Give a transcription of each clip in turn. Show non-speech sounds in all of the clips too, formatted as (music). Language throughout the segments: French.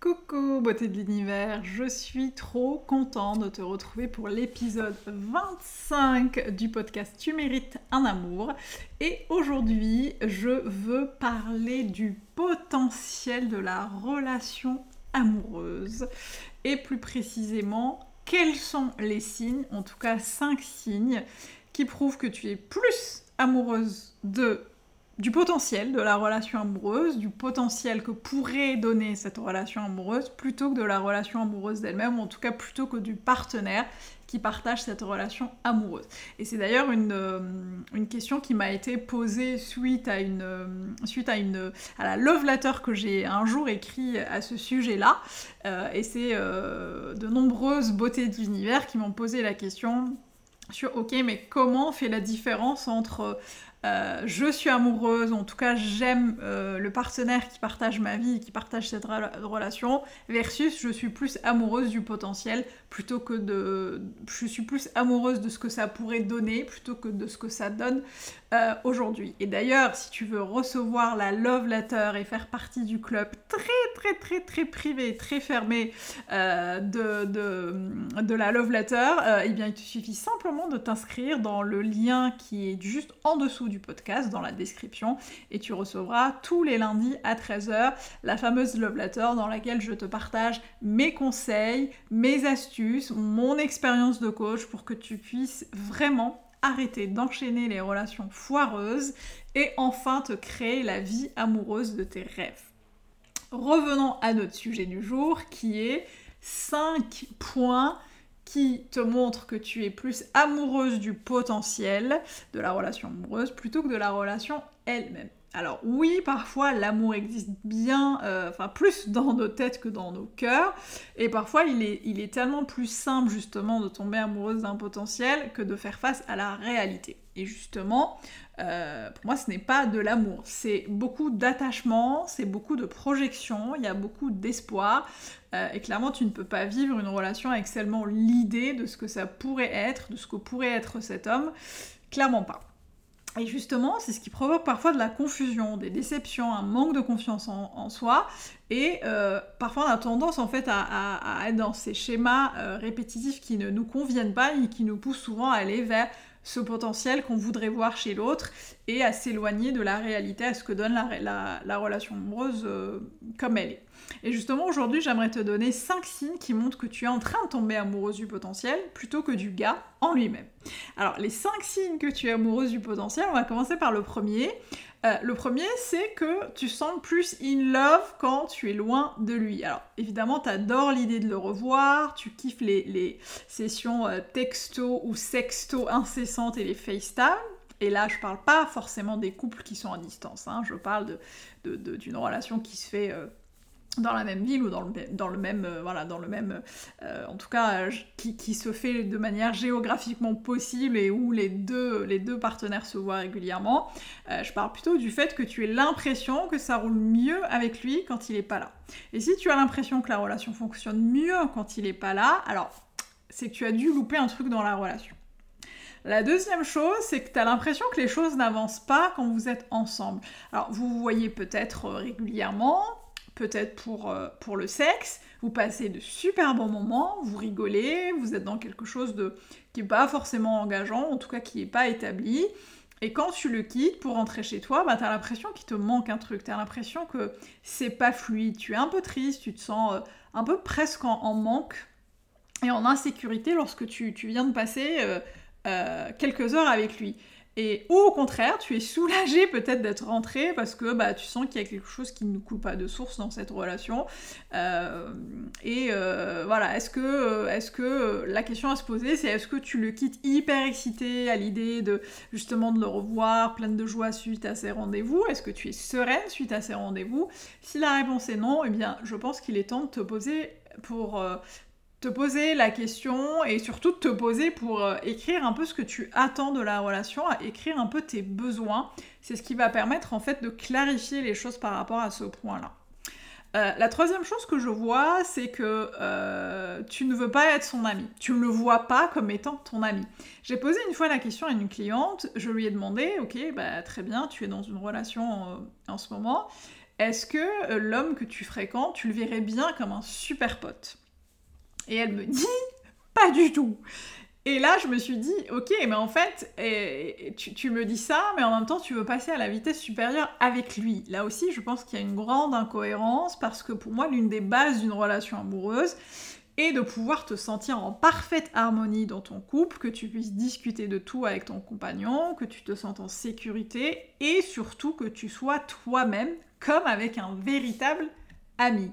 Coucou beauté de l'univers, je suis trop content de te retrouver pour l'épisode 25 du podcast Tu mérites un amour. Et aujourd'hui, je veux parler du potentiel de la relation amoureuse. Et plus précisément, quels sont les signes, en tout cas 5 signes, qui prouvent que tu es plus amoureuse de du potentiel de la relation amoureuse, du potentiel que pourrait donner cette relation amoureuse, plutôt que de la relation amoureuse d'elle-même, ou en tout cas plutôt que du partenaire qui partage cette relation amoureuse. Et c'est d'ailleurs une, euh, question qui m'a été posée suite à une euh, suite à une à la love letter que j'ai un jour écrit à ce sujet-là. Euh, et c'est de nombreuses beautés de l'univers qui m'ont posé la question sur ok mais comment fait la différence entre euh, je suis amoureuse, en tout cas j'aime euh, le partenaire qui partage ma vie, qui partage cette relation, versus je suis plus amoureuse du potentiel plutôt que de... Je suis plus amoureuse de ce que ça pourrait donner plutôt que de ce que ça donne euh, aujourd'hui. Et d'ailleurs, si tu veux recevoir la love letter et faire partie du club très très très très privé, très fermé de, de, de, la love letter, eh bien il te suffit simplement de t'inscrire dans le lien qui est juste en dessous du podcast dans la description et tu recevras tous les lundis à 13h la fameuse love letter dans laquelle je te partage mes conseils, mes astuces, mon expérience de coach pour que tu puisses vraiment arrêter d'enchaîner les relations foireuses et enfin te créer la vie amoureuse de tes rêves. Revenons à notre sujet du jour qui est 5 points qui te montre que tu es plus amoureuse du potentiel de la relation amoureuse plutôt que de la relation elle-même. Alors oui, parfois l'amour existe bien, euh, enfin plus (laughs) dans nos têtes que dans nos cœurs, et parfois il est, tellement plus simple justement de tomber amoureuse d'un potentiel que de faire face à la réalité. Et justement, euh, pour moi, ce n'est pas de l'amour, c'est beaucoup d'attachement, c'est beaucoup de projection, il y a beaucoup d'espoir. Euh, et clairement, tu ne peux pas vivre une relation avec seulement l'idée de ce que ça pourrait être, de ce que pourrait être cet homme. Clairement pas. Et justement, c'est ce qui provoque parfois de la confusion, des déceptions, un manque de confiance en, soi. Et euh, parfois, on a tendance en fait à, être dans ces schémas répétitifs qui ne nous conviennent pas et qui nous poussent souvent à aller vers ce potentiel qu'on voudrait voir chez l'autre et à s'éloigner de la réalité, à ce que donne la, relation amoureuse euh, comme elle est. Et justement, aujourd'hui, j'aimerais te donner 5 signes qui montrent que tu es en train de tomber amoureuse du potentiel plutôt que du gars en lui-même. Alors, les 5 signes que tu es amoureuse du potentiel, on va commencer par le premier. Euh, le premier, c'est que tu sens plus in love quand tu es loin de lui. Alors, évidemment, tu adores l'idée de le revoir, tu kiffes les, sessions euh, texto ou sexto incessantes et les FaceTime. Et là, je parle pas forcément des couples qui sont à distance, hein. je parle d'une relation qui se fait euh, dans la même ville ou dans le, même, euh, voilà, dans le même, euh, en tout cas, euh, qui, se fait de manière géographiquement possible et où les deux, les deux partenaires se voient régulièrement. je parle plutôt du fait que tu aies l'impression que ça roule mieux avec lui quand il n'est pas là. Et si tu as l'impression que la relation fonctionne mieux quand il n'est pas là, alors c'est que tu as dû louper un truc dans la relation. La deuxième chose, c'est que tu as l'impression que les choses n'avancent pas quand vous êtes ensemble. Alors, vous vous voyez peut-être régulièrement, peut-être pour, euh, pour le sexe, vous passez de super bons moments, vous rigolez, vous êtes dans quelque chose de, qui n'est pas forcément engageant, en tout cas qui n'est pas établi. Et quand tu le quittes pour rentrer chez toi, bah, tu as l'impression qu'il te manque un truc, tu as l'impression que c'est pas fluide, tu es un peu triste, tu te sens euh, un peu presque en, manque et en insécurité lorsque tu, viens de passer euh, quelques heures avec lui. Et ou au contraire, tu es soulagé peut-être d'être rentré parce que bah, tu sens qu'il y a quelque chose qui ne coule pas de source dans cette relation. Euh, et euh, voilà, est-ce que, est que la question à se poser, c'est est-ce que tu le quittes hyper excité à l'idée de justement de le revoir, pleine de joie suite à ces rendez-vous? Est-ce que tu es sereine suite à ces rendez-vous? Si la réponse est non, eh bien, je pense qu'il est temps de te poser pour euh, te poser la question et surtout te poser pour euh, écrire un peu ce que tu attends de la relation, écrire un peu tes besoins. C'est ce qui va permettre en fait de clarifier les choses par rapport à ce point-là. Euh, la troisième chose que je vois, c'est que euh, tu ne veux pas être son ami. Tu ne le vois pas comme étant ton ami. J'ai posé une fois la question à une cliente, je lui ai demandé, ok, bah, très bien, tu es dans une relation en ce moment, est-ce que l'homme que tu fréquentes, tu le verrais bien comme un super pote? Et elle me dit, pas du tout. Et là, je me suis dit, ok, mais en fait, tu, me dis ça, mais en même temps, tu veux passer à la vitesse supérieure avec lui. Là aussi, je pense qu'il y a une grande incohérence parce que pour moi, l'une des bases d'une relation amoureuse est de pouvoir te sentir en parfaite harmonie dans ton couple, que tu puisses discuter de tout avec ton compagnon, que tu te sentes en sécurité et surtout que tu sois toi-même comme avec un véritable ami.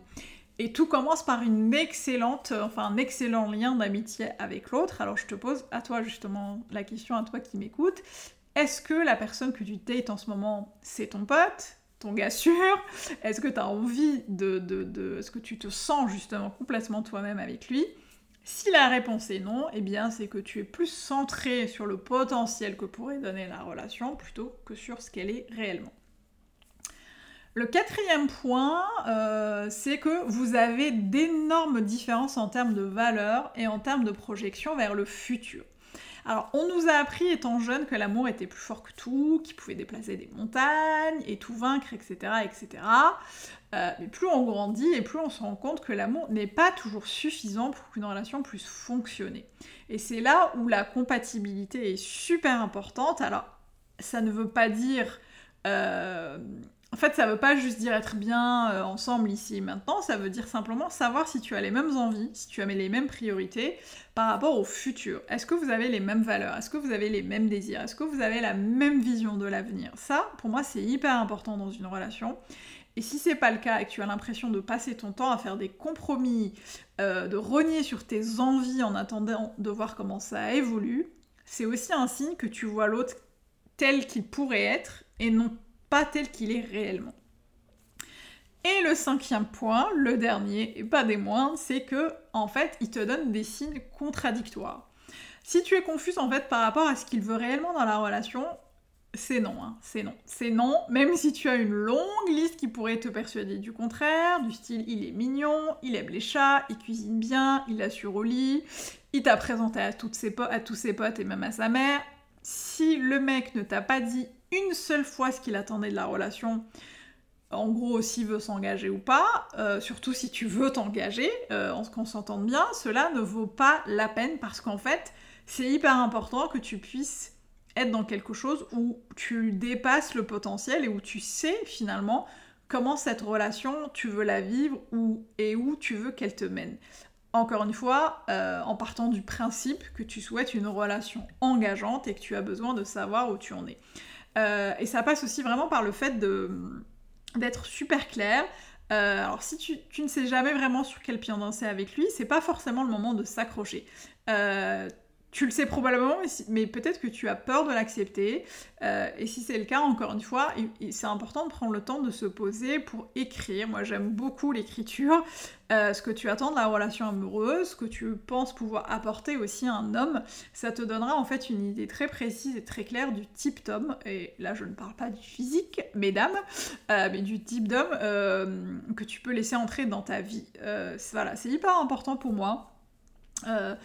Et tout commence par une excellente, enfin un excellent lien d'amitié avec l'autre. Alors je te pose à toi justement la question, à toi qui m'écoutes. Est-ce que la personne que tu dates en ce moment, c'est ton pote, ton gars sûr? Est-ce que tu as envie de, de, de... Est-ce que tu te sens justement complètement toi-même avec lui? Si la réponse est non, eh bien c'est que tu es plus centré sur le potentiel que pourrait donner la relation plutôt que sur ce qu'elle est réellement. Le quatrième point, euh, c'est que vous avez d'énormes différences en termes de valeur et en termes de projection vers le futur. Alors, on nous a appris étant jeune que l'amour était plus fort que tout, qu'il pouvait déplacer des montagnes et tout vaincre, etc. etc. Euh, mais plus on grandit et plus on se rend compte que l'amour n'est pas toujours suffisant pour qu'une relation puisse fonctionner. Et c'est là où la compatibilité est super importante. Alors, ça ne veut pas dire euh, en fait, ça veut pas juste dire être bien euh, ensemble ici et maintenant, ça veut dire simplement savoir si tu as les mêmes envies, si tu as les mêmes priorités par rapport au futur. Est-ce que vous avez les mêmes valeurs? Est-ce que vous avez les mêmes désirs? Est-ce que vous avez la même vision de l'avenir? Ça, pour moi, c'est hyper important dans une relation. Et si c'est pas le cas et que tu as l'impression de passer ton temps à faire des compromis, euh, de renier sur tes envies en attendant de voir comment ça évolue, c'est aussi un signe que tu vois l'autre tel qu'il pourrait être et non pas tel qu'il est réellement. Et le cinquième point, le dernier, et pas des moindres, c'est que, en fait, il te donne des signes contradictoires. Si tu es confus, en fait, par rapport à ce qu'il veut réellement dans la relation, c'est non, hein, c'est non. C'est non, même si tu as une longue liste qui pourrait te persuader du contraire, du style il est mignon, il aime les chats, il cuisine bien, il assure au lit, il t'a présenté à, toutes à tous ses potes et même à sa mère. Si le mec ne t'a pas dit une seule fois ce qu'il attendait de la relation, en gros s'il veut s'engager ou pas, euh, surtout si tu veux t'engager, euh, en ce qu'on s'entende bien, cela ne vaut pas la peine parce qu'en fait, c'est hyper important que tu puisses être dans quelque chose où tu dépasses le potentiel et où tu sais finalement comment cette relation tu veux la vivre et où tu veux qu'elle te mène. Encore une fois, euh, en partant du principe que tu souhaites une relation engageante et que tu as besoin de savoir où tu en es. Euh, et ça passe aussi vraiment par le fait d'être super clair. Euh, alors si tu, ne sais jamais vraiment sur quel pied danser avec lui, c'est pas forcément le moment de s'accrocher. Euh, tu le sais probablement, mais, peut-être que tu as peur de l'accepter. Euh, et si c'est le cas, encore une fois, c'est important de prendre le temps de se poser pour écrire. Moi, j'aime beaucoup l'écriture. Euh, ce que tu attends de la relation amoureuse, ce que tu penses pouvoir apporter aussi à un homme, ça te donnera en fait une idée très précise et très claire du type d'homme. Et là, je ne parle pas du physique, mesdames, euh, mais du type d'homme que tu peux laisser entrer dans ta vie. voilà, c'est hyper important pour moi. Euh,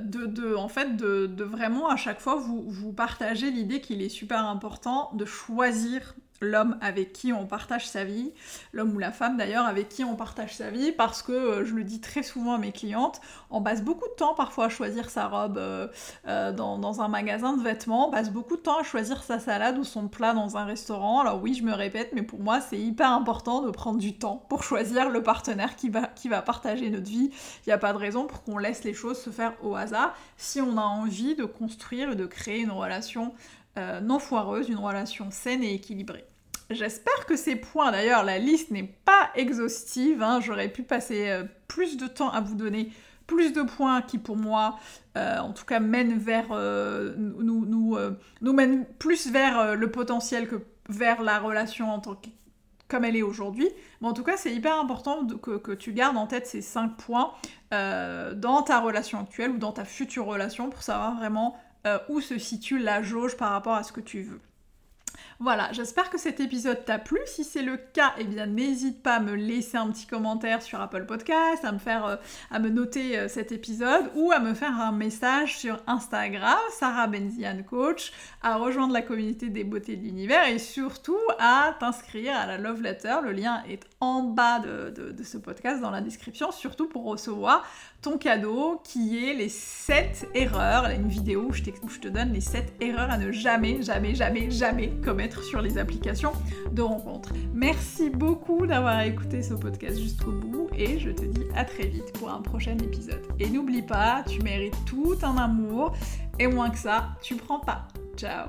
de, en fait, de, vraiment à chaque fois vous, vous partagez l'idée qu'il est super important de choisir l'homme avec qui on partage sa vie, l'homme ou la femme d'ailleurs avec qui on partage sa vie, parce que euh, je le dis très souvent à mes clientes, on passe beaucoup de temps parfois à choisir sa robe euh, euh, dans, un magasin de vêtements, on passe beaucoup de temps à choisir sa salade ou son plat dans un restaurant. Alors oui, je me répète, mais pour moi c'est hyper important de prendre du temps pour choisir le partenaire qui va, qui va partager notre vie. Il n'y a pas de raison pour qu'on laisse les choses se faire au hasard si on a envie de construire et de créer une relation non foireuse, une relation saine et équilibrée. J'espère que ces points, d'ailleurs la liste n'est pas exhaustive, hein. j'aurais pu passer plus de temps à vous donner plus de points qui pour moi, euh, en tout cas, mènent vers, euh, nous, nous, euh, mènent plus vers le potentiel que vers la relation en tant comme elle est aujourd'hui. Mais en tout cas, c'est hyper important que, que, tu gardes en tête ces cinq points dans ta relation actuelle ou dans ta future relation pour savoir vraiment où se situe la jauge par rapport à ce que tu veux. Voilà, j'espère que cet épisode t'a plu. Si c'est le cas, eh bien n'hésite pas à me laisser un petit commentaire sur Apple Podcast, à me faire, euh, à me noter euh, cet épisode ou à me faire un message sur Instagram, Sarah Benzian Coach, à rejoindre la communauté des beautés de l'univers et surtout à t'inscrire à la Love Letter. Le lien est en bas de, de ce podcast dans la description, surtout pour recevoir ton cadeau qui est les 7 erreurs, une vidéo où je, te donne les 7 erreurs à ne jamais, jamais, jamais, jamais commettre sur les applications de rencontres. Merci beaucoup d'avoir écouté ce podcast jusqu'au bout et je te dis à très vite pour un prochain épisode. Et n'oublie pas, tu mérites tout un amour et moins que ça, tu prends pas. Ciao